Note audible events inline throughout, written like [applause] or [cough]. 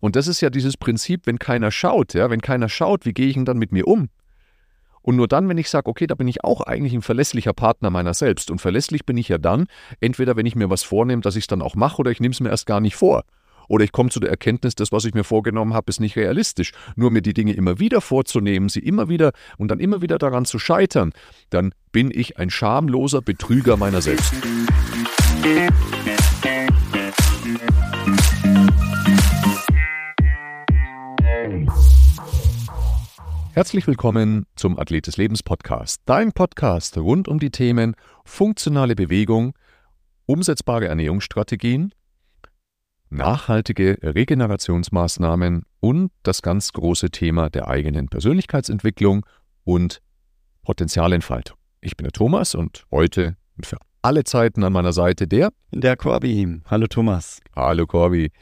Und das ist ja dieses Prinzip, wenn keiner schaut, ja, wenn keiner schaut, wie gehe ich denn dann mit mir um? Und nur dann, wenn ich sage, okay, da bin ich auch eigentlich ein verlässlicher Partner meiner selbst. Und verlässlich bin ich ja dann, entweder wenn ich mir was vornehme, dass ich es dann auch mache, oder ich nehme es mir erst gar nicht vor. Oder ich komme zu der Erkenntnis, das, was ich mir vorgenommen habe, ist nicht realistisch. Nur mir die Dinge immer wieder vorzunehmen, sie immer wieder und dann immer wieder daran zu scheitern, dann bin ich ein schamloser Betrüger meiner selbst. Herzlich willkommen zum Athlet des Lebens Podcast, dein Podcast rund um die Themen funktionale Bewegung, umsetzbare Ernährungsstrategien, nachhaltige Regenerationsmaßnahmen und das ganz große Thema der eigenen Persönlichkeitsentwicklung und Potenzialentfaltung. Ich bin der Thomas und heute und für alle Zeiten an meiner Seite der der Corby. Hallo Thomas. Hallo Corby.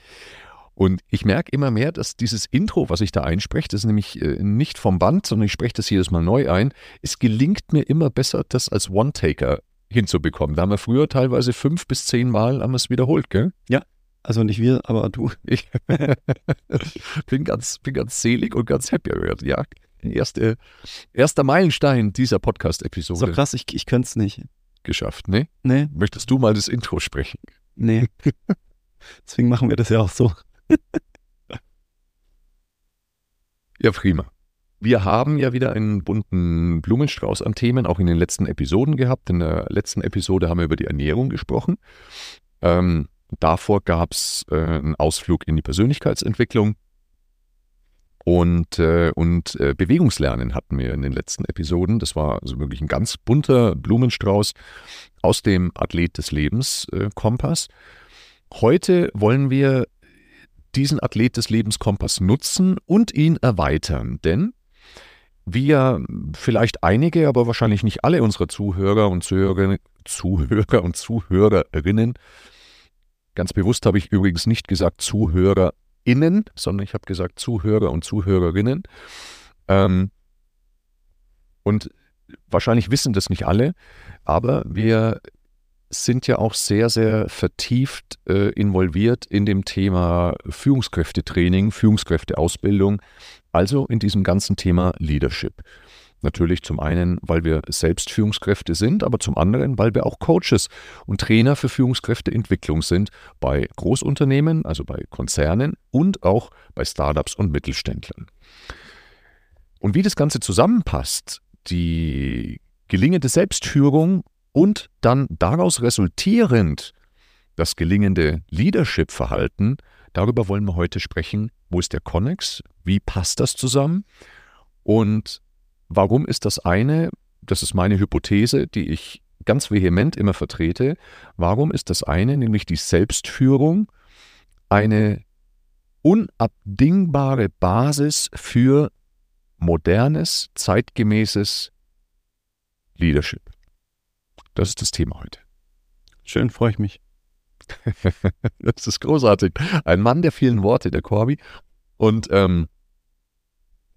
Und ich merke immer mehr, dass dieses Intro, was ich da einspreche, das ist nämlich äh, nicht vom Band, sondern ich spreche das jedes Mal neu ein. Es gelingt mir immer besser, das als One-Taker hinzubekommen. Da haben wir früher teilweise fünf bis zehn Mal haben wir es wiederholt, gell? Ja, also nicht wir, aber du. [laughs] Ich bin, ganz, bin ganz selig und ganz happy. Ja, erste, erster Meilenstein dieser Podcast-Episode. So krass, ich, ich könnte es nicht. Geschafft, ne? Nee. Möchtest du mal das Intro sprechen? Nee. [laughs] Deswegen machen wir das ja auch so. [laughs] ja, prima. Wir haben ja wieder einen bunten Blumenstrauß an Themen, auch in den letzten Episoden gehabt. In der letzten Episode haben wir über die Ernährung gesprochen. Ähm, davor gab es äh, einen Ausflug in die Persönlichkeitsentwicklung. Und, äh, und äh, Bewegungslernen hatten wir in den letzten Episoden. Das war also wirklich ein ganz bunter Blumenstrauß aus dem Athlet des Lebens äh, Kompass. Heute wollen wir diesen Athlet des Lebenskompass nutzen und ihn erweitern. Denn ja vielleicht einige, aber wahrscheinlich nicht alle unserer Zuhörer und Zuhörerinnen, Zuhörer und Zuhörerinnen, ganz bewusst habe ich übrigens nicht gesagt ZuhörerInnen, sondern ich habe gesagt Zuhörer und Zuhörerinnen. Ähm, und wahrscheinlich wissen das nicht alle, aber wir sind ja auch sehr, sehr vertieft äh, involviert in dem Thema Führungskräftetraining, Führungskräfteausbildung, also in diesem ganzen Thema Leadership. Natürlich zum einen, weil wir selbst Führungskräfte sind, aber zum anderen, weil wir auch Coaches und Trainer für Führungskräfteentwicklung sind bei Großunternehmen, also bei Konzernen und auch bei Startups und Mittelständlern. Und wie das Ganze zusammenpasst, die gelingende Selbstführung und dann daraus resultierend das gelingende Leadership-Verhalten, darüber wollen wir heute sprechen. Wo ist der Connex? Wie passt das zusammen? Und warum ist das eine, das ist meine Hypothese, die ich ganz vehement immer vertrete, warum ist das eine, nämlich die Selbstführung, eine unabdingbare Basis für modernes, zeitgemäßes Leadership? Das ist das Thema heute. Schön, freue ich mich. [laughs] das ist großartig. Ein Mann der vielen Worte, der Corby. Und ähm,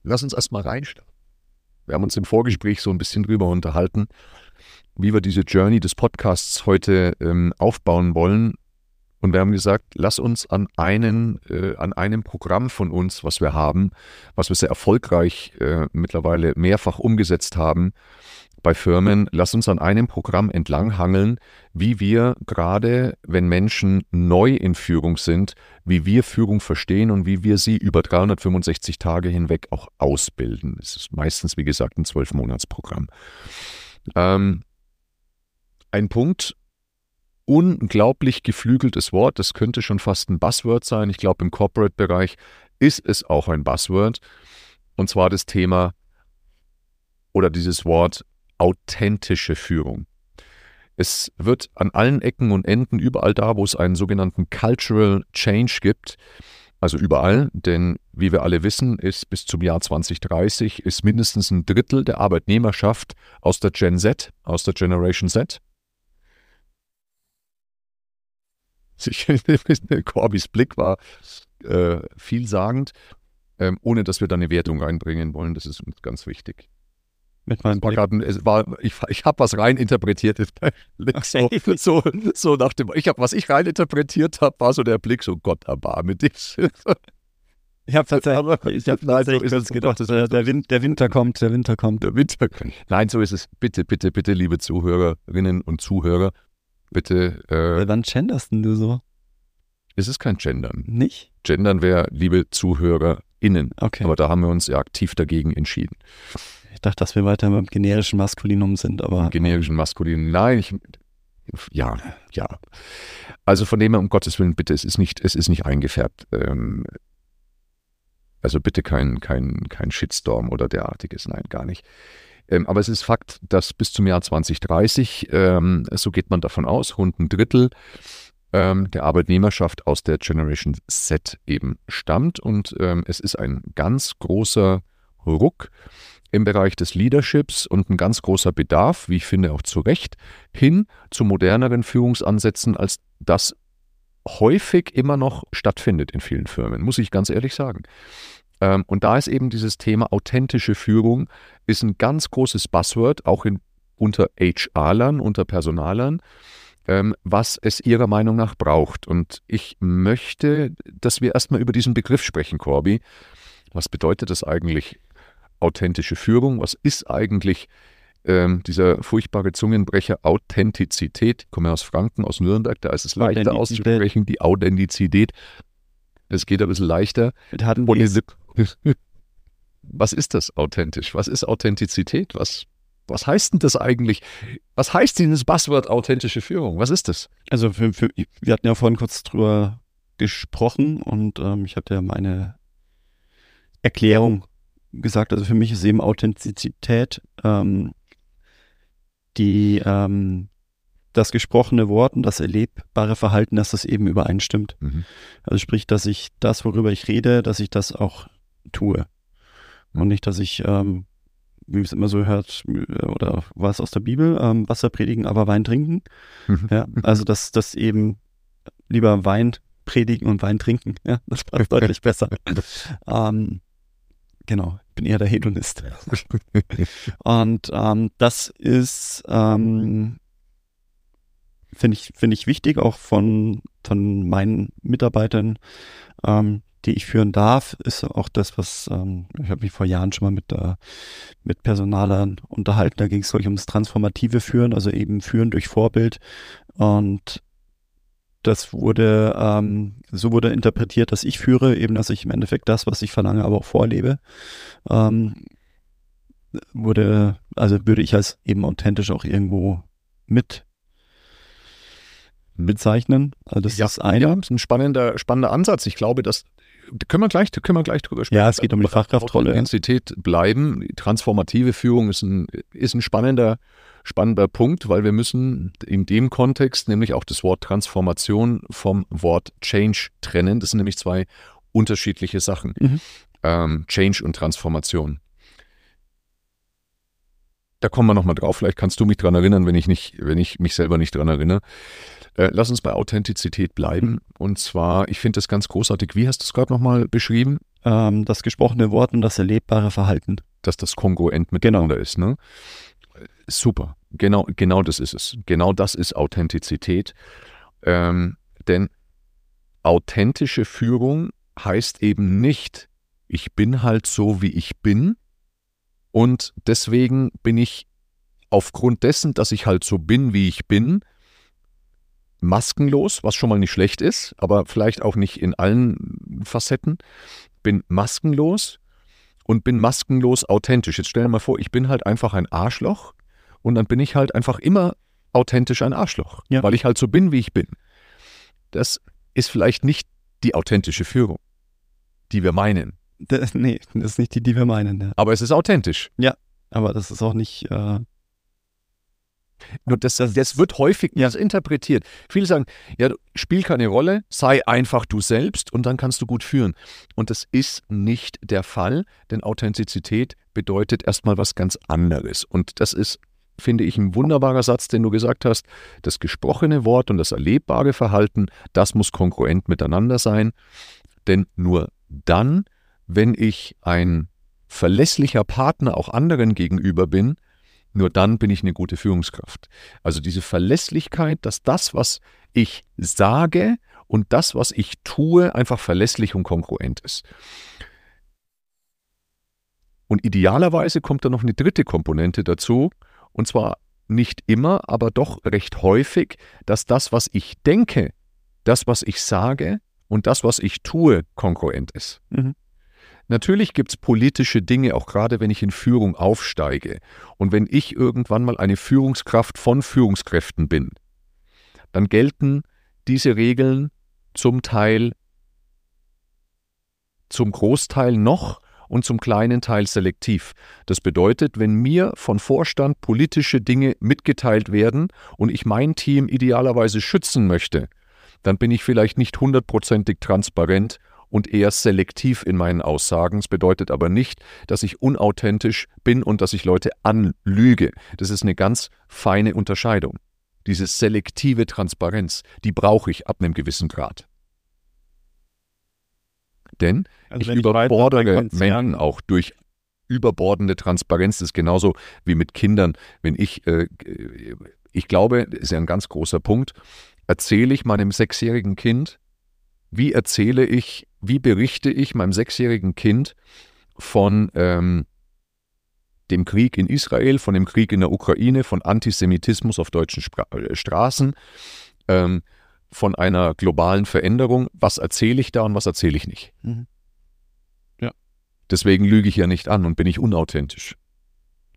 lass uns erstmal reinstarten. Wir haben uns im Vorgespräch so ein bisschen drüber unterhalten, wie wir diese Journey des Podcasts heute ähm, aufbauen wollen. Und wir haben gesagt, lass uns an, einen, äh, an einem Programm von uns, was wir haben, was wir sehr erfolgreich äh, mittlerweile mehrfach umgesetzt haben, bei Firmen, lass uns an einem Programm entlanghangeln, wie wir gerade, wenn Menschen neu in Führung sind, wie wir Führung verstehen und wie wir sie über 365 Tage hinweg auch ausbilden. Es ist meistens, wie gesagt, ein Zwölfmonatsprogramm. Ähm, ein Punkt, unglaublich geflügeltes Wort, das könnte schon fast ein Buzzword sein. Ich glaube, im Corporate-Bereich ist es auch ein Buzzword. Und zwar das Thema oder dieses Wort authentische Führung. Es wird an allen Ecken und Enden, überall da, wo es einen sogenannten Cultural Change gibt, also überall, denn wie wir alle wissen, ist bis zum Jahr 2030 ist mindestens ein Drittel der Arbeitnehmerschaft aus der Gen Z, aus der Generation Z. [laughs] Corbys Blick war äh, vielsagend, äh, ohne dass wir da eine Wertung reinbringen wollen. Das ist uns ganz wichtig mit meinem Plakaten. Es war, ich, ich habe was reininterpretiert. [laughs] So, so, so nach dem, ich habe, was ich reininterpretiert habe, war so der Blick, so Gott erbarme dich. Ich habe tatsächlich, Aber- ich hab [laughs] Nein, so tatsächlich es. gedacht, Das- der, der, Win der Winter kommt, der Winter kommt. Der Winter. Nein, so ist es. Bitte, bitte, bitte, liebe Zuhörerinnen und Zuhörer, bitte, äh, Wann genderst denn du so? es ist kein Gendern. Nicht? Gendern wäre, liebe ZuhörerInnen. Okay. Aber da haben wir uns ja aktiv dagegen entschieden. Ich dachte, dass wir weiter beim generischen Maskulinum sind, aber generischen Maskulin. Nein, ich, ja, ja. Also von dem her, um Gottes Willen, bitte, es ist nicht, es ist nicht eingefärbt. Ähm, also bitte kein, kein, kein Shitstorm oder derartiges, nein, gar nicht. Ähm, aber es ist Fakt, dass bis zum Jahr 2030, ähm, so geht man davon aus, rund ein Drittel ähm, der Arbeitnehmerschaft aus der Generation Z eben stammt. Und ähm, es ist ein ganz großer Ruck im Bereich des Leaderships und ein ganz großer Bedarf, wie ich finde auch zu Recht, hin zu moderneren Führungsansätzen, als das häufig immer noch stattfindet in vielen Firmen, muss ich ganz ehrlich sagen. Ähm, und da ist eben dieses Thema authentische Führung, ist ein ganz großes Buzzword, auch in, unter HR-Lern, unter Personalern, ähm, was es Ihrer Meinung nach braucht. Und ich möchte, dass wir erstmal über diesen Begriff sprechen, Corby. Was bedeutet das eigentlich, authentische Führung? Was ist eigentlich ähm, dieser furchtbare Zungenbrecher Authentizität? Ich komme aus Franken, aus Nürnberg, da ist es leichter auszusprechen, die Authentizität. Es geht ein bisschen leichter. [laughs] was ist das authentisch? Was ist Authentizität? Was, was heißt denn das eigentlich? Was heißt dieses Buzzword authentische Führung? Was ist das? also für, für, wir hatten ja vorhin kurz drüber gesprochen und ähm, ich hatte ja meine Erklärung gesagt. Also für mich ist eben Authentizität ähm, die ähm, das gesprochene Wort und das erlebbare Verhalten, dass das eben übereinstimmt. Mhm. Also sprich, dass ich das, worüber ich rede, dass ich das auch tue. Und nicht, dass ich, ähm, wie es immer so hört, äh, oder was aus der Bibel, ähm, Wasser predigen, aber Wein trinken. Mhm. Ja, also dass das eben lieber Wein predigen und Wein trinken. Ja, das passt [laughs] deutlich besser. Ähm, genau, bin eher der Hedonist. [laughs] Und ähm, das ist, ähm, finde ich, finde ich wichtig, auch von, von meinen Mitarbeitern, ähm, die ich führen darf, ist auch das, was ähm, ich habe mich vor Jahren schon mal mit, äh, mit Personalern unterhalten. Da ging es ich ums transformative Führen, also eben Führen durch Vorbild. Und das wurde, ähm, so wurde interpretiert, dass ich führe, eben, dass ich im Endeffekt das, was ich verlange, aber auch vorlebe. Ähm, wurde, also würde ich als eben authentisch auch irgendwo mit bezeichnen. Also das ja, ist ein. ja, ist ein spannender, spannender Ansatz. Ich glaube, dass da können wir gleich, können wir gleich drüber sprechen. Ja, es geht um die Fachkraftrolle. ja. Intensität bleiben. Transformative Führung ist ein, ist ein spannender, spannender Punkt, weil wir müssen in dem Kontext nämlich auch das Wort Transformation vom Wort Change trennen. Das sind nämlich zwei unterschiedliche Sachen. Mhm. Ähm, Change und Transformation. Da kommen wir nochmal drauf. Vielleicht kannst du mich dran erinnern, wenn ich, nicht, wenn ich mich selber nicht dran erinnere. Äh, lass uns bei Authentizität bleiben. Und zwar, ich finde das ganz großartig. Wie hast du es gerade nochmal beschrieben? Ähm, das gesprochene Wort und das erlebbare Verhalten. dass das kongruent miteinander ist. Ne? Super, genau, genau das ist es. Genau das ist Authentizität. Ähm, denn authentische Führung heißt eben nicht, ich bin halt so, wie ich bin und deswegen bin ich aufgrund dessen, dass ich halt so bin, wie ich bin, maskenlos, was schon mal nicht schlecht ist, aber vielleicht auch nicht in allen Facetten, bin maskenlos und bin maskenlos authentisch. Jetzt stell dir mal vor, ich bin halt einfach ein Arschloch und dann bin ich halt einfach immer authentisch ein Arschloch, Ja. weil ich halt so bin, wie ich bin. Das ist vielleicht nicht die authentische Führung, die wir meinen, Das, nee, das ist nicht die, die wir meinen. Ja. aber es ist authentisch. Aber das ist auch nicht. Äh, Nur das, das wird häufig Ja. interpretiert. Viele sagen, ja, spiel keine Rolle, sei einfach du selbst und dann kannst du gut führen. Und das ist nicht der Fall, denn Authentizität bedeutet erstmal was ganz anderes. Und das ist, finde ich, ein wunderbarer Satz, den du gesagt hast. Das gesprochene Wort und das erlebbare Verhalten, das muss kongruent miteinander sein. Denn nur dann, wenn ich ein verlässlicher Partner auch anderen gegenüber bin, nur dann bin ich eine gute Führungskraft. Also diese Verlässlichkeit, dass das, was ich sage und das, was ich tue, einfach verlässlich und kongruent ist. Und idealerweise kommt da noch eine dritte Komponente dazu, und zwar nicht immer, aber doch recht häufig, dass das, was ich denke, das, was ich sage und das, was ich tue, kongruent ist. Mhm. Natürlich gibt es politische Dinge, auch gerade wenn ich in Führung aufsteige und wenn ich irgendwann mal eine Führungskraft von Führungskräften bin, dann gelten diese Regeln zum Teil, zum Großteil noch und zum kleinen Teil selektiv. Das bedeutet, wenn mir von Vorstand politische Dinge mitgeteilt werden und ich mein Team idealerweise schützen möchte, dann bin ich vielleicht nicht hundertprozentig transparent und eher selektiv in meinen Aussagen. Das bedeutet aber nicht, dass ich unauthentisch bin und dass ich Leute anlüge. Das ist eine ganz feine Unterscheidung. Diese selektive Transparenz, die brauche ich ab einem gewissen Grad. Denn also ich überbordere Menschen auch durch überbordende Transparenz. Das ist genauso wie mit Kindern. Wenn ich, äh, ich glaube, das ist ja ein ganz großer Punkt, erzähle ich meinem sechsjährigen Kind, wie erzähle ich, wie berichte ich meinem sechsjährigen Kind von ähm, dem Krieg in Israel, von dem Krieg in der Ukraine, von Antisemitismus auf deutschen Spra äh, Straßen, ähm, von einer globalen Veränderung. Was erzähle ich da und was erzähle ich nicht? Mhm. Ja. Deswegen lüge ich ja nicht an und bin ich unauthentisch.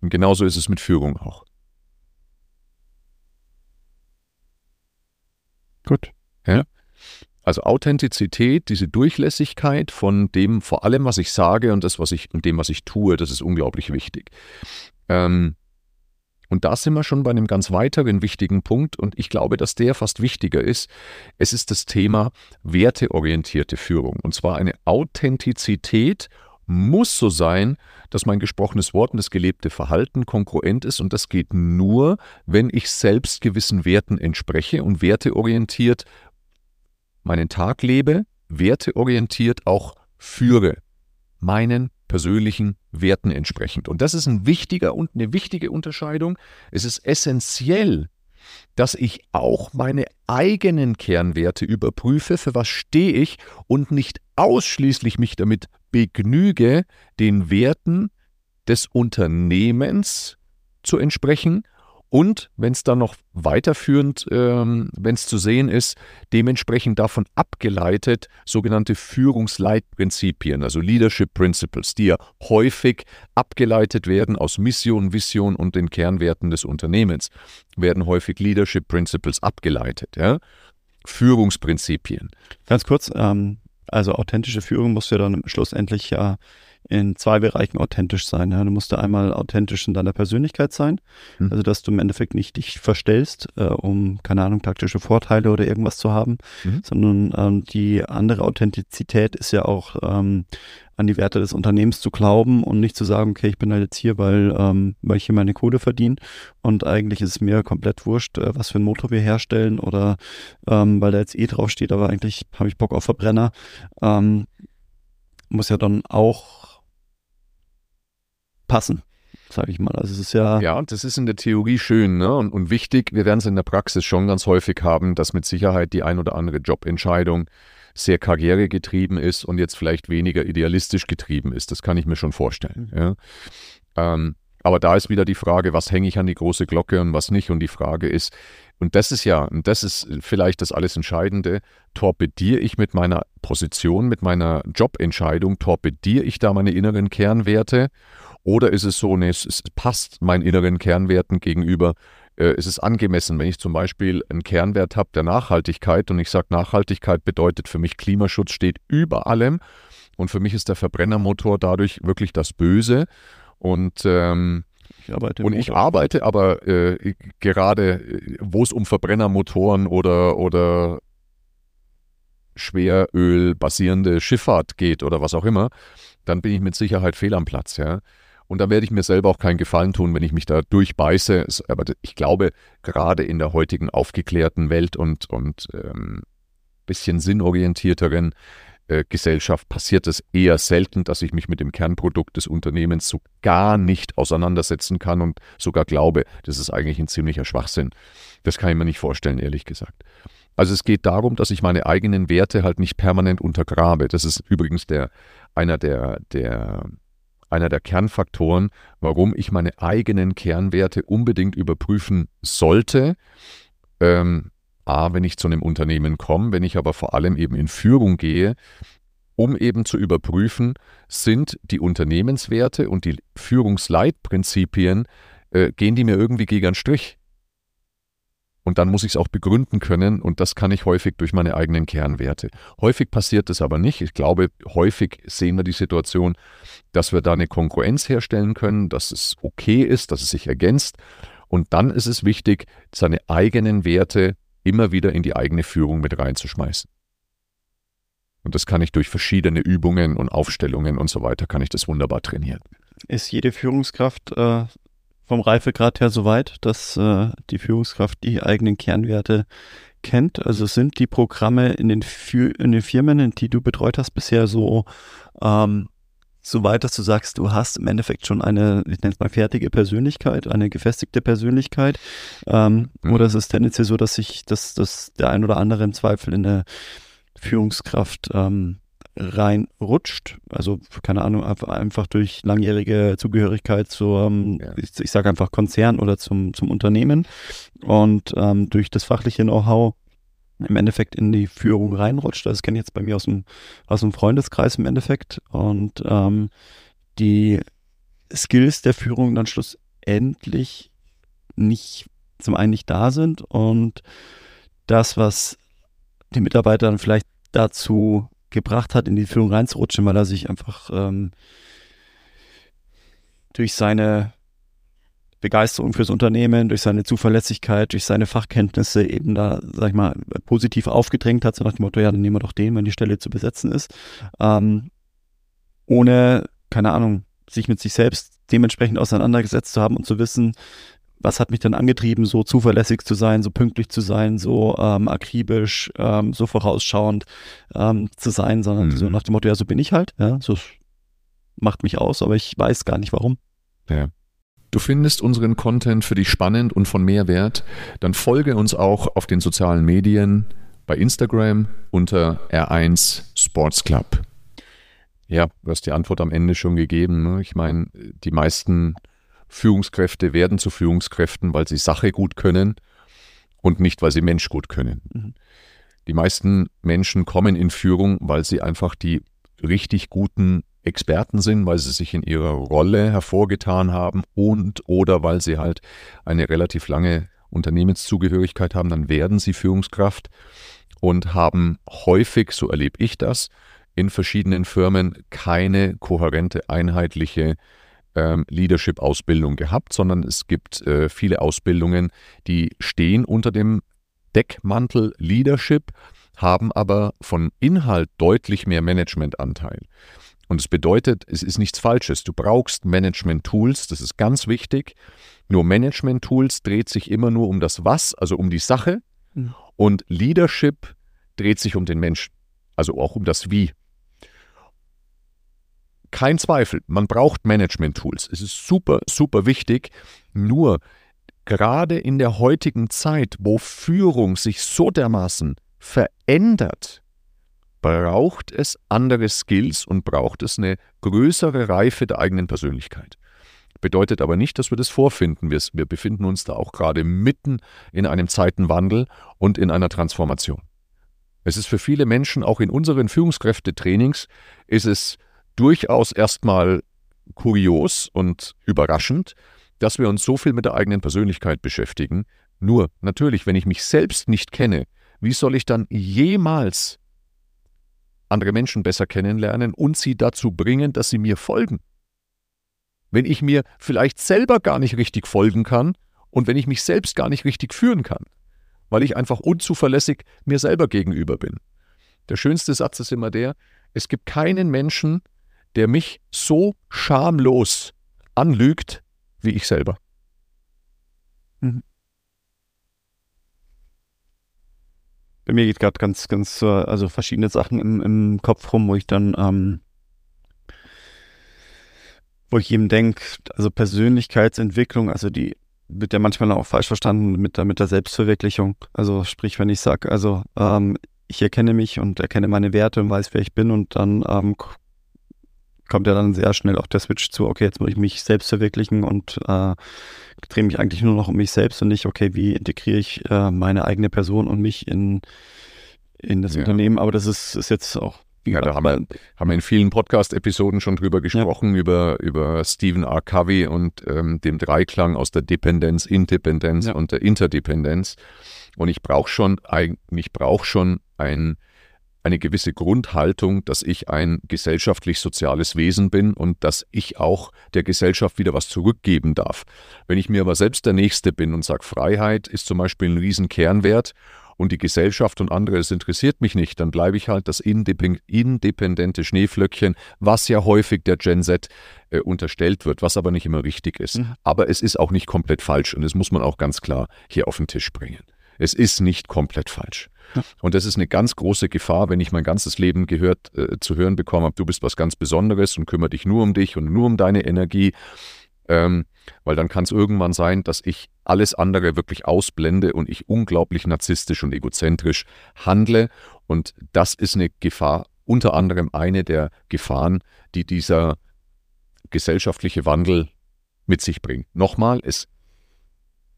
Und genauso ist es mit Führung auch. Gut. Ja? Also Authentizität, diese Durchlässigkeit von dem, vor allem, was ich sage und das, was ich und dem, was ich tue, das ist unglaublich wichtig. Ähm, und da sind wir schon bei einem ganz weiteren wichtigen Punkt und ich glaube, dass der fast wichtiger ist. Es ist das Thema werteorientierte Führung. Und zwar eine Authentizität muss so sein, dass mein gesprochenes Wort und das gelebte Verhalten konkurrent ist und das geht nur, wenn ich selbst gewissen Werten entspreche und werteorientiert meinen Tag lebe, werteorientiert auch führe, meinen persönlichen Werten entsprechend. Und das ist ein wichtiger und eine wichtige Unterscheidung. Es ist essentiell, dass ich auch meine eigenen Kernwerte überprüfe, für was stehe ich und nicht ausschließlich mich damit begnüge, den Werten des Unternehmens zu entsprechen und wenn es dann noch weiterführend, ähm, wenn es zu sehen ist, dementsprechend davon abgeleitet sogenannte Führungsleitprinzipien, also Leadership Principles, die ja häufig abgeleitet werden aus Mission, Vision und den Kernwerten des Unternehmens, werden häufig Leadership Principles abgeleitet. Ja? Führungsprinzipien. Ganz kurz, ähm, also authentische Führung muss ja dann schlussendlich ja in zwei Bereichen authentisch sein. Ja. Du musst da einmal authentisch in deiner Persönlichkeit sein, mhm. also dass du im Endeffekt nicht dich verstellst, äh, um, keine Ahnung, taktische Vorteile oder irgendwas zu haben, mhm. sondern ähm, die andere Authentizität ist ja auch ähm, an die Werte des Unternehmens zu glauben und nicht zu sagen, okay, ich bin halt jetzt hier, weil, ähm, weil ich hier meine Kohle verdiene und eigentlich ist es mir komplett wurscht, äh, was für einen Motor wir herstellen oder ähm, weil da jetzt eh draufsteht, aber eigentlich habe ich Bock auf Verbrenner. Ähm, muss ja dann auch passen, sage ich mal. Also es ist ja. Ja, das ist in der Theorie schön ne? und, und wichtig. Wir werden es in der Praxis schon ganz häufig haben, dass mit Sicherheit die ein oder andere Jobentscheidung sehr karrieregetrieben ist und jetzt vielleicht weniger idealistisch getrieben ist. Das kann ich mir schon vorstellen. Mhm. Ja. Ähm, aber da ist wieder die Frage, was hänge ich an die große Glocke und was nicht. Und die Frage ist, und das ist ja, und das ist vielleicht das alles Entscheidende, torpediere ich mit meiner Position, mit meiner Jobentscheidung, torpediere ich da meine inneren Kernwerte oder ist es so, nee, es, es passt meinen inneren Kernwerten gegenüber, äh, es ist angemessen. Wenn ich zum Beispiel einen Kernwert habe der Nachhaltigkeit und ich sage, Nachhaltigkeit bedeutet für mich, Klimaschutz steht über allem und für mich ist der Verbrennermotor dadurch wirklich das Böse. Und ähm, ich arbeite und ich arbeite aber äh, gerade, wo es um Verbrennermotoren oder, oder Schweröl basierende Schifffahrt geht oder was auch immer, dann bin ich mit Sicherheit fehl am Platz. Ja. Und da werde ich mir selber auch keinen Gefallen tun, wenn ich mich da durchbeiße. Aber ich glaube, gerade in der heutigen aufgeklärten Welt und, und ähm, bisschen sinnorientierteren, äh, Gesellschaft passiert es eher selten, dass ich mich mit dem Kernprodukt des Unternehmens so gar nicht auseinandersetzen kann und sogar glaube, das ist eigentlich ein ziemlicher Schwachsinn. Das kann ich mir nicht vorstellen, ehrlich gesagt. Also es geht darum, dass ich meine eigenen Werte halt nicht permanent untergrabe. Das ist übrigens der, einer der, der, einer der Kernfaktoren, warum ich meine eigenen Kernwerte unbedingt überprüfen sollte. Ähm, A, wenn ich zu einem Unternehmen komme, wenn ich aber vor allem eben in Führung gehe, um eben zu überprüfen, sind die Unternehmenswerte und die Führungsleitprinzipien, äh, gehen die mir irgendwie gegen einen Strich? Und dann muss ich es auch begründen können und das kann ich häufig durch meine eigenen Kernwerte. Häufig passiert das aber nicht. Ich glaube, häufig sehen wir die Situation, dass wir da eine Konkurrenz herstellen können, dass es okay ist, dass es sich ergänzt. Und dann ist es wichtig, seine eigenen Werte immer wieder in die eigene Führung mit reinzuschmeißen. Und das kann ich durch verschiedene Übungen und Aufstellungen und so weiter, kann ich das wunderbar trainieren. Ist jede Führungskraft äh, vom Reifegrad her so weit, dass äh, die Führungskraft die eigenen Kernwerte kennt? Also sind die Programme in den, in den Firmen, in die du betreut hast, bisher so ähm, so weit, dass du sagst, du hast im Endeffekt schon eine, ich nenne es mal fertige Persönlichkeit, eine gefestigte Persönlichkeit? Ähm, mhm. Oder ist es tendenziell so, dass sich, dass, dass der ein oder andere im Zweifel in der Führungskraft ähm, reinrutscht? Also, keine Ahnung, einfach durch langjährige Zugehörigkeit zur, ähm, ja. ich, ich sage einfach Konzern oder zum, zum Unternehmen und ähm, durch das fachliche Know-how im Endeffekt in die Führung reinrutscht. Das kenne ich jetzt bei mir aus dem, aus dem Freundeskreis im Endeffekt. Und ähm, die Skills der Führung dann schlussendlich nicht zum einen nicht da sind und das, was die Mitarbeiter dann vielleicht dazu gebracht hat, in die Führung reinzurutschen, weil er sich einfach ähm, durch seine Begeisterung fürs Unternehmen, durch seine Zuverlässigkeit, durch seine Fachkenntnisse eben da, sag ich mal, positiv aufgedrängt hat, so nach dem Motto, ja, dann nehmen wir doch den, wenn die Stelle zu besetzen ist. Ähm, ohne, keine Ahnung, sich mit sich selbst dementsprechend auseinandergesetzt zu haben und zu wissen, was hat mich dann angetrieben, so zuverlässig zu sein, so pünktlich zu sein, so ähm, akribisch, ähm, so vorausschauend ähm, zu sein, sondern mhm. so nach dem Motto, ja, so bin ich halt, ja, so macht mich aus, aber ich weiß gar nicht warum. Ja. Du findest unseren Content für dich spannend und von Mehrwert, dann folge uns auch auf den sozialen Medien bei Instagram unter R1 Sports Club. Ja, du hast die Antwort am Ende schon gegeben. Ne? Ich meine, die meisten Führungskräfte werden zu Führungskräften, weil sie Sache gut können und nicht, weil sie Mensch gut können. Mhm. Die meisten Menschen kommen in Führung, weil sie einfach die richtig guten Experten sind, weil sie sich in ihrer Rolle hervorgetan haben und oder weil sie halt eine relativ lange Unternehmenszugehörigkeit haben, dann werden sie Führungskraft und haben häufig, so erlebe ich das, in verschiedenen Firmen keine kohärente, einheitliche ähm, Leadership-Ausbildung gehabt, sondern es gibt äh, viele Ausbildungen, die stehen unter dem Deckmantel Leadership, haben aber von Inhalt deutlich mehr Managementanteil. Und es bedeutet, es ist nichts Falsches. Du brauchst Management-Tools, das ist ganz wichtig. Nur Management-Tools dreht sich immer nur um das Was, also um die Sache. Mhm. Und Leadership dreht sich um den Menschen, also auch um das Wie. Kein Zweifel, man braucht Management-Tools. Es ist super, super wichtig. Nur gerade in der heutigen Zeit, wo Führung sich so dermaßen verändert, braucht es andere Skills und braucht es eine größere Reife der eigenen Persönlichkeit. Bedeutet aber nicht, dass wir das vorfinden. Wir, wir befinden uns da auch gerade mitten in einem Zeitenwandel und in einer Transformation. Es ist für viele Menschen, auch in unseren Führungskräftetrainings, ist es durchaus erstmal kurios und überraschend, dass wir uns so viel mit der eigenen Persönlichkeit beschäftigen. Nur natürlich, wenn ich mich selbst nicht kenne, wie soll ich dann jemals andere Menschen besser kennenlernen und sie dazu bringen, dass sie mir folgen. Wenn ich mir vielleicht selber gar nicht richtig folgen kann und wenn ich mich selbst gar nicht richtig führen kann, weil ich einfach unzuverlässig mir selber gegenüber bin. Der schönste Satz ist immer der, es gibt keinen Menschen, der mich so schamlos anlügt wie ich selber. Mhm. bei mir geht gerade ganz, ganz, also verschiedene Sachen im, im Kopf rum, wo ich dann, ähm, wo ich eben denke, also Persönlichkeitsentwicklung, also die wird ja manchmal auch falsch verstanden mit der, mit der Selbstverwirklichung. Also sprich, wenn ich sage, also ähm, ich erkenne mich und erkenne meine Werte und weiß, wer ich bin und dann ähm, kommt ja dann sehr schnell auch der Switch zu, okay, jetzt muss ich mich selbst verwirklichen und äh, drehe mich eigentlich nur noch um mich selbst und nicht, okay, wie integriere ich äh, meine eigene Person und mich in, in das ja. Unternehmen. Aber das ist, ist jetzt auch ja, da haben wir, haben wir in vielen Podcast-Episoden schon drüber gesprochen, ja. über, über Stephen R. Covey und ähm, dem Dreiklang aus der Dependenz, Independenz ja. und der Interdependenz. Und ich brauche schon, ein, ich brauche schon ein, eine gewisse Grundhaltung, dass ich ein gesellschaftlich-soziales Wesen bin und dass ich auch der Gesellschaft wieder was zurückgeben darf. Wenn ich mir aber selbst der Nächste bin und sage, Freiheit ist zum Beispiel ein Riesenkernwert und die Gesellschaft und andere, es interessiert mich nicht, dann bleibe ich halt das independente Schneeflöckchen, was ja häufig der Gen Z äh, unterstellt wird, was aber nicht immer richtig ist. Mhm. Aber es ist auch nicht komplett falsch und das muss man auch ganz klar hier auf den Tisch bringen. Es ist nicht komplett falsch. Ja. Und das ist eine ganz große Gefahr, wenn ich mein ganzes Leben gehört, äh, zu hören bekommen habe, du bist was ganz Besonderes und kümmere dich nur um dich und nur um deine Energie. Ähm, weil dann kann es irgendwann sein, dass ich alles andere wirklich ausblende und ich unglaublich narzisstisch und egozentrisch handle. Und das ist eine Gefahr, unter anderem eine der Gefahren, die dieser gesellschaftliche Wandel mit sich bringt. Nochmal, es,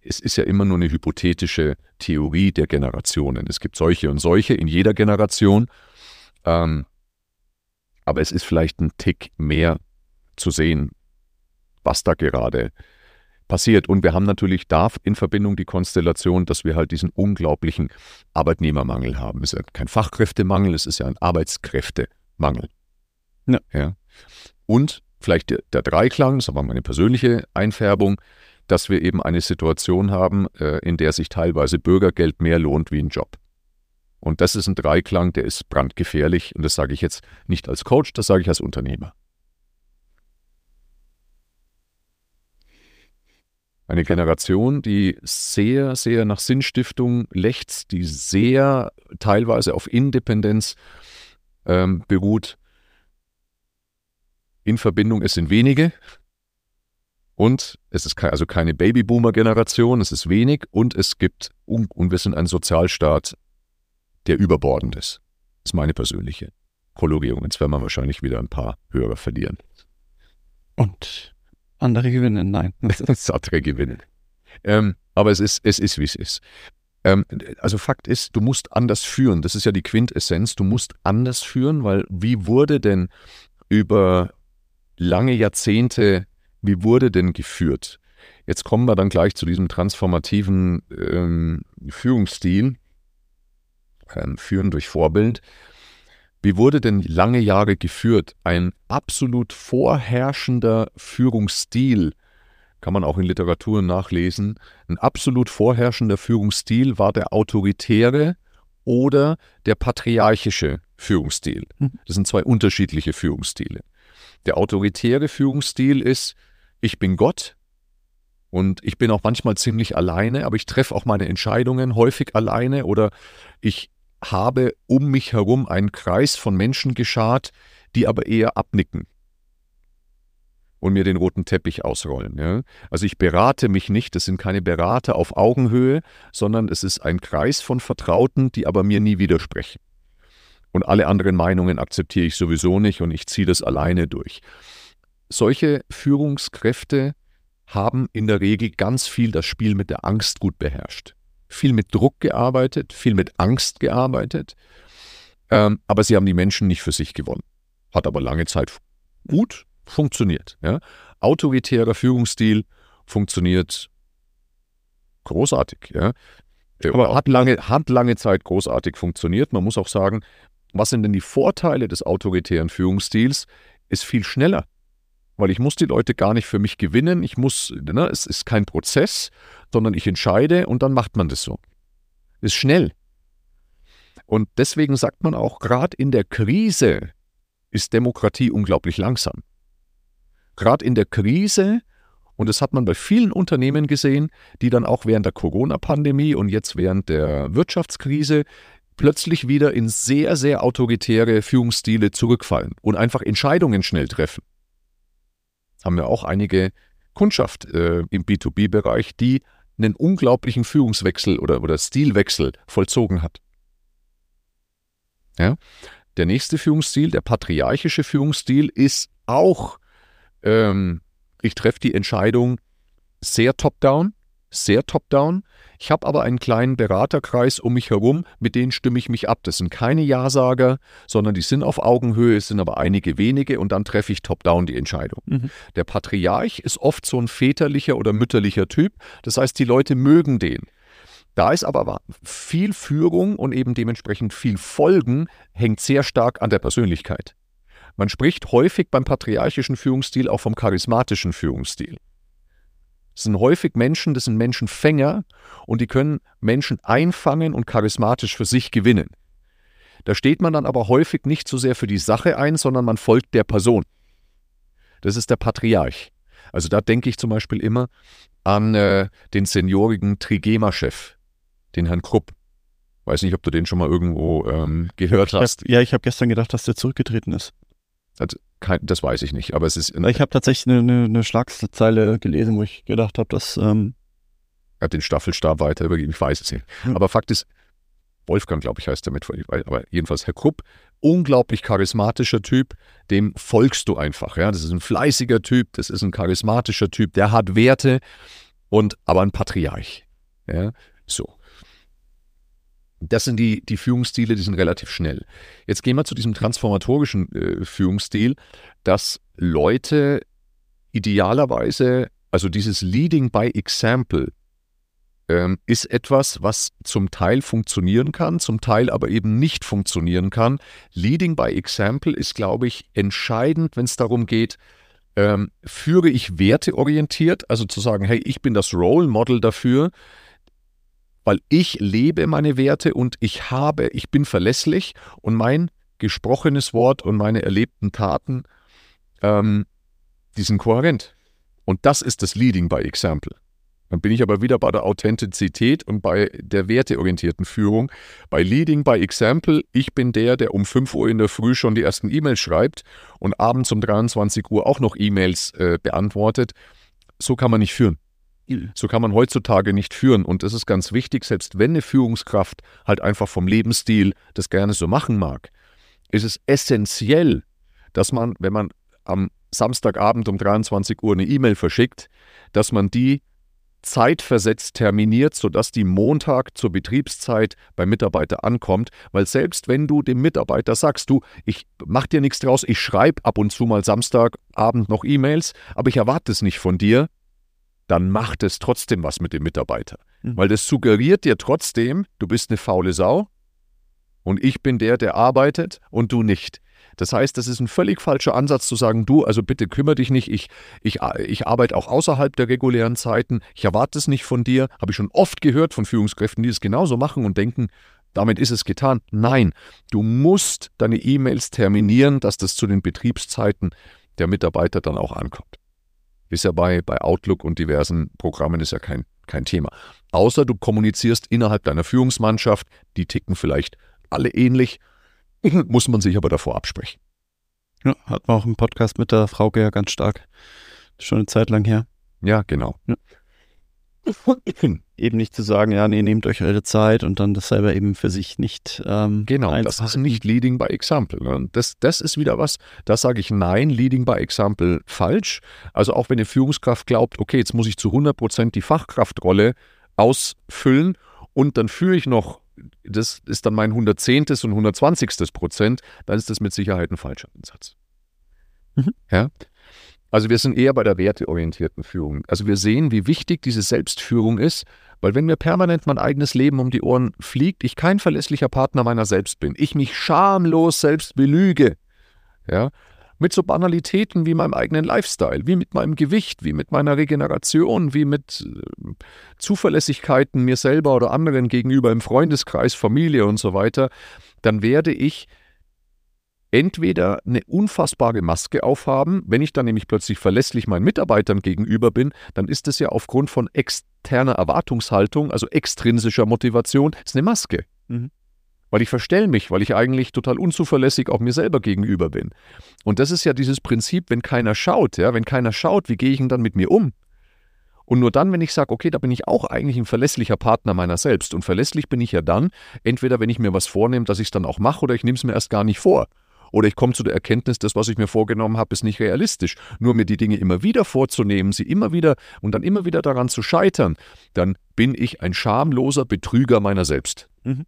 es ist ja immer nur eine hypothetische Theorie der Generationen. Es gibt solche und solche in jeder Generation. Ähm, aber es ist vielleicht ein Tick mehr zu sehen, was da gerade passiert. Und wir haben natürlich da in Verbindung die Konstellation, dass wir halt diesen unglaublichen Arbeitnehmermangel haben. Es ist ja kein Fachkräftemangel, es ist ja ein Arbeitskräftemangel. Ja. ja. Und vielleicht der, der, Dreiklang, das ist aber meine persönliche Einfärbung, dass wir eben eine Situation haben, äh, in der sich teilweise Bürgergeld mehr lohnt wie ein Job. Und das ist ein Dreiklang, der ist brandgefährlich. Und das sage ich jetzt nicht als Coach, das sage ich als Unternehmer. Eine Generation, die sehr, sehr nach Sinnstiftung lechzt, die sehr teilweise auf Independenz ähm, beruht. In Verbindung, es sind wenige. Und es ist also keine Babyboomer-Generation, es ist wenig und es gibt, und wir sind ein Sozialstaat, der überbordend ist. Das ist meine persönliche Kolorierung. Jetzt werden wir wahrscheinlich wieder ein paar Hörer verlieren. Und andere gewinnen, nein. [laughs] andere gewinnen. Ähm, aber es ist, es ist, wie es ist. Ähm, also Fakt ist, du musst anders führen. Das ist ja die Quintessenz. Du musst anders führen, weil wie wurde denn über lange Jahrzehnte, wie wurde denn geführt? Jetzt kommen wir dann gleich zu diesem transformativen ähm, Führungsstil, ähm, Führen durch Vorbild. Wie wurde denn lange Jahre geführt? Ein absolut vorherrschender Führungsstil, kann man auch in Literatur nachlesen, ein absolut vorherrschender Führungsstil war der autoritäre oder der patriarchische Führungsstil. Hm. Das sind zwei unterschiedliche Führungsstile. Der autoritäre Führungsstil ist, ich bin Gott und ich bin auch manchmal ziemlich alleine, aber ich treffe auch meine Entscheidungen häufig alleine oder ich habe um mich herum einen Kreis von Menschen geschart, die aber eher abnicken und mir den roten Teppich ausrollen. Ja? Also ich berate mich nicht, das sind keine Berater auf Augenhöhe, sondern es ist ein Kreis von Vertrauten, die aber mir nie widersprechen. Und alle anderen Meinungen akzeptiere ich sowieso nicht und ich ziehe das alleine durch. Solche Führungskräfte haben in der Regel ganz viel das Spiel mit der Angst gut beherrscht viel mit Druck gearbeitet, viel mit Angst gearbeitet. Ähm, aber sie haben die Menschen nicht für sich gewonnen. Hat aber lange Zeit gut funktioniert. Ja. Autoritärer Führungsstil funktioniert großartig. Ja. Aber hat lange, hat lange Zeit großartig funktioniert. Man muss auch sagen, was sind denn die Vorteile des autoritären Führungsstils? Ist viel schneller weil ich muss die Leute gar nicht für mich gewinnen. Ich muss, ne, es ist kein Prozess, sondern ich entscheide und dann macht man das so. Ist schnell. Und deswegen sagt man auch, gerade in der Krise ist Demokratie unglaublich langsam. Gerade in der Krise, und das hat man bei vielen Unternehmen gesehen, die dann auch während der Corona-Pandemie und jetzt während der Wirtschaftskrise plötzlich wieder in sehr, sehr autoritäre Führungsstile zurückfallen und einfach Entscheidungen schnell treffen. Haben wir auch einige Kundschaft äh, im B2B-Bereich, die einen unglaublichen Führungswechsel oder, oder Stilwechsel vollzogen hat. Ja? Der nächste Führungsstil, der patriarchische Führungsstil, ist auch, ähm, ich treffe die Entscheidung sehr top-down, sehr top-down. Ich habe aber einen kleinen Beraterkreis um mich herum, mit denen stimme ich mich ab. Das sind keine Ja-Sager, sondern die sind auf Augenhöhe, es sind aber einige wenige und dann treffe ich top-down die Entscheidung. Mhm. Der Patriarch ist oft so ein väterlicher oder mütterlicher Typ. Das heißt, die Leute mögen den. Da ist aber viel Führung und eben dementsprechend viel Folgen hängt sehr stark an der Persönlichkeit. Man spricht häufig beim patriarchischen Führungsstil auch vom charismatischen Führungsstil. Das sind häufig Menschen, das sind Menschenfänger und die können Menschen einfangen und charismatisch für sich gewinnen. Da steht man dann aber häufig nicht so sehr für die Sache ein, sondern man folgt der Person. Das ist der Patriarch. Also da denke ich zum Beispiel immer an äh, den seniorigen Trigema-Chef, den Herrn Krupp. Weiß nicht, ob du den schon mal irgendwo ähm, gehört hast. ja, ich habe gestern gedacht, dass der zurückgetreten ist. Also, kein, das weiß ich nicht, aber es ist. Ich habe tatsächlich eine, eine, Schlagzeile gelesen, wo ich gedacht habe, dass. Ähm er hat den Staffelstab weiter übergeben, ich weiß es nicht. Hm. Aber Fakt ist, Wolfgang, glaube ich, heißt damit, aber jedenfalls Herr Krupp, unglaublich charismatischer Typ, dem folgst du einfach. Ja? Das ist ein fleißiger Typ, das ist ein charismatischer Typ, der hat Werte und aber ein Patriarch. Ja? So. Das sind die, die Führungsstile, die sind relativ schnell. Jetzt gehen wir zu diesem transformatorischen äh, Führungsstil, dass Leute idealerweise, also dieses Leading by Example, ähm, ist etwas, was zum Teil funktionieren kann, zum Teil aber eben nicht funktionieren kann. Leading by Example ist, glaube ich, entscheidend, wenn es darum geht, ähm, führe ich werteorientiert, also zu sagen, hey, ich bin das Role Model dafür, weil ich lebe meine Werte und ich habe, ich bin verlässlich und mein gesprochenes Wort und meine erlebten Taten, ähm, die sind kohärent. Und das ist das Leading by Example. Dann bin ich aber wieder bei der Authentizität und bei der werteorientierten Führung. Bei Leading by Example, ich bin der, der um 5 Uhr in der Früh schon die ersten E-Mails schreibt und abends um 23 Uhr auch noch E-Mails äh, beantwortet. So kann man nicht führen. So kann man heutzutage nicht führen. Und das ist ganz wichtig, selbst wenn eine Führungskraft halt einfach vom Lebensstil das gerne so machen mag, ist es essentiell, dass man, wenn man am Samstagabend um 23 Uhr eine E-Mail verschickt, dass man die zeitversetzt terminiert, sodass die Montag zur Betriebszeit beim Mitarbeiter ankommt, weil selbst wenn du dem Mitarbeiter sagst, du, ich mach dir nichts draus, ich schreibe ab und zu mal Samstagabend noch E-Mails, aber ich erwarte es nicht von dir, dann macht es trotzdem was mit dem Mitarbeiter. Mhm. Weil das suggeriert dir trotzdem, du bist eine faule Sau und ich bin der, der arbeitet und du nicht. Das heißt, das ist ein völlig falscher Ansatz zu sagen, du, also bitte kümmere dich nicht, ich, ich, ich arbeite auch außerhalb der regulären Zeiten, ich erwarte es nicht von dir, habe ich schon oft gehört von Führungskräften, die es genauso machen und denken, damit ist es getan. Nein, du musst deine E-Mails terminieren, dass das zu den Betriebszeiten der Mitarbeiter dann auch ankommt. Ist ja bei, bei Outlook und diversen Programmen ist ja kein, kein Thema. Außer du kommunizierst innerhalb deiner Führungsmannschaft, die ticken vielleicht alle ähnlich, [laughs] muss man sich aber davor absprechen. Ja, hatten wir auch im Podcast mit der Frau ja ganz stark. Schon eine Zeit lang her. Ja, genau. Ja. Eben nicht zu sagen, ja, nee, nehmt euch eure Zeit und dann das selber eben für sich nicht. Ähm, genau, das ist nicht Leading by Example. Ne? Das, das ist wieder was, da sage ich nein, Leading by Example falsch. Also auch wenn eine Führungskraft glaubt, okay, jetzt muss ich zu 100 Prozent die Fachkraftrolle ausfüllen und dann führe ich noch, das ist dann mein 110. und 120. Prozent, dann ist das mit Sicherheit ein falscher Ansatz. Mhm. Ja? Also wir sind eher bei der werteorientierten Führung. Also wir sehen, wie wichtig diese Selbstführung ist, weil wenn mir permanent mein eigenes Leben um die Ohren fliegt, ich kein verlässlicher Partner meiner selbst bin, ich mich schamlos selbst belüge, ja, mit so Banalitäten wie meinem eigenen Lifestyle, wie mit meinem Gewicht, wie mit meiner Regeneration, wie mit äh, Zuverlässigkeiten mir selber oder anderen gegenüber im Freundeskreis, Familie und so weiter, dann werde ich entweder eine unfassbare Maske aufhaben, wenn ich dann nämlich plötzlich verlässlich meinen Mitarbeitern gegenüber bin, dann ist es ja aufgrund von externer Erwartungshaltung, also extrinsischer Motivation, ist eine Maske. Mhm. weil ich verstell mich, weil ich eigentlich total unzuverlässig auch mir selber gegenüber bin. Und das ist ja dieses Prinzip, wenn keiner schaut, ja, wenn keiner schaut, wie gehe ich denn dann mit mir um? Und nur dann, wenn ich sage, okay, da bin ich auch eigentlich ein verlässlicher Partner meiner selbst. Und verlässlich bin ich ja dann, entweder wenn ich mir was vornehme, dass ich es dann auch mache, oder ich nehme es mir erst gar nicht vor. Oder ich komme zu der Erkenntnis, das, was ich mir vorgenommen habe, ist nicht realistisch. Nur mir die Dinge immer wieder vorzunehmen, sie immer wieder und dann immer wieder daran zu scheitern, dann bin ich ein schamloser Betrüger meiner selbst. Mhm.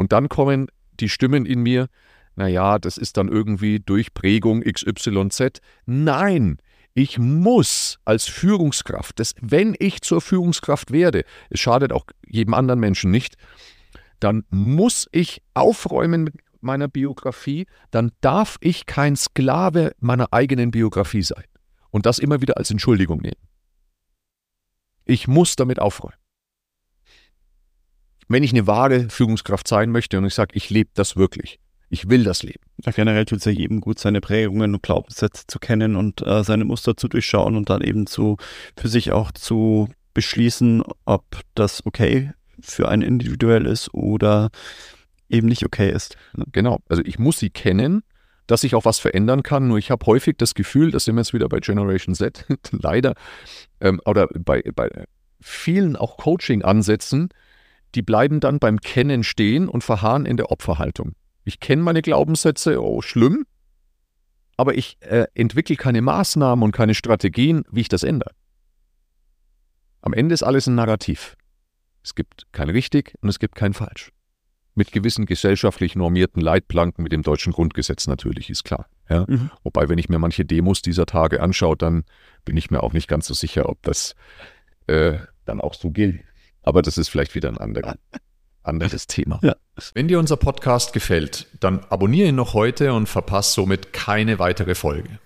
Und dann kommen die Stimmen in mir, naja, das ist dann irgendwie durch Prägung XYZ. Nein, ich muss als Führungskraft, das, wenn ich zur Führungskraft werde, es schadet auch jedem anderen Menschen nicht, dann muss ich aufräumen mit meiner Biografie, dann darf ich kein Sklave meiner eigenen Biografie sein. Und das immer wieder als Entschuldigung nehmen. Ich muss damit aufräumen wenn ich eine wahre Führungskraft sein möchte und ich sage, ich lebe das wirklich. Ich will das leben. Ja, generell tut es ja jedem gut, seine Prägungen und Glaubenssätze zu kennen und äh, seine Muster zu durchschauen und dann eben zu für sich auch zu beschließen, ob das okay für einen individuell ist oder eben nicht okay ist. Ne? Genau. Also ich muss sie kennen, dass ich auch was verändern kann. Nur ich habe häufig das Gefühl, das sind wir jetzt wieder bei Generation Z, [laughs] leider, ähm, oder bei, bei vielen auch Coaching-Ansätzen, die bleiben dann beim Kennen stehen und verharren in der Opferhaltung. Ich kenne meine Glaubenssätze, oh schlimm, aber ich äh, entwickle keine Maßnahmen und keine Strategien, wie ich das ändere. Am Ende ist alles ein Narrativ. Es gibt kein richtig und es gibt kein falsch. Mit gewissen gesellschaftlich normierten Leitplanken mit dem deutschen Grundgesetz natürlich, ist klar. Ja? Mhm. Wobei, wenn ich mir manche Demos dieser Tage anschaue, dann bin ich mir auch nicht ganz so sicher, ob das äh, dann auch so gilt. Aber das ist vielleicht wieder ein anderer, [laughs] anderes Thema. Ja. Wenn dir unser Podcast gefällt, dann abonniere ihn noch heute und verpasse somit keine weitere Folge.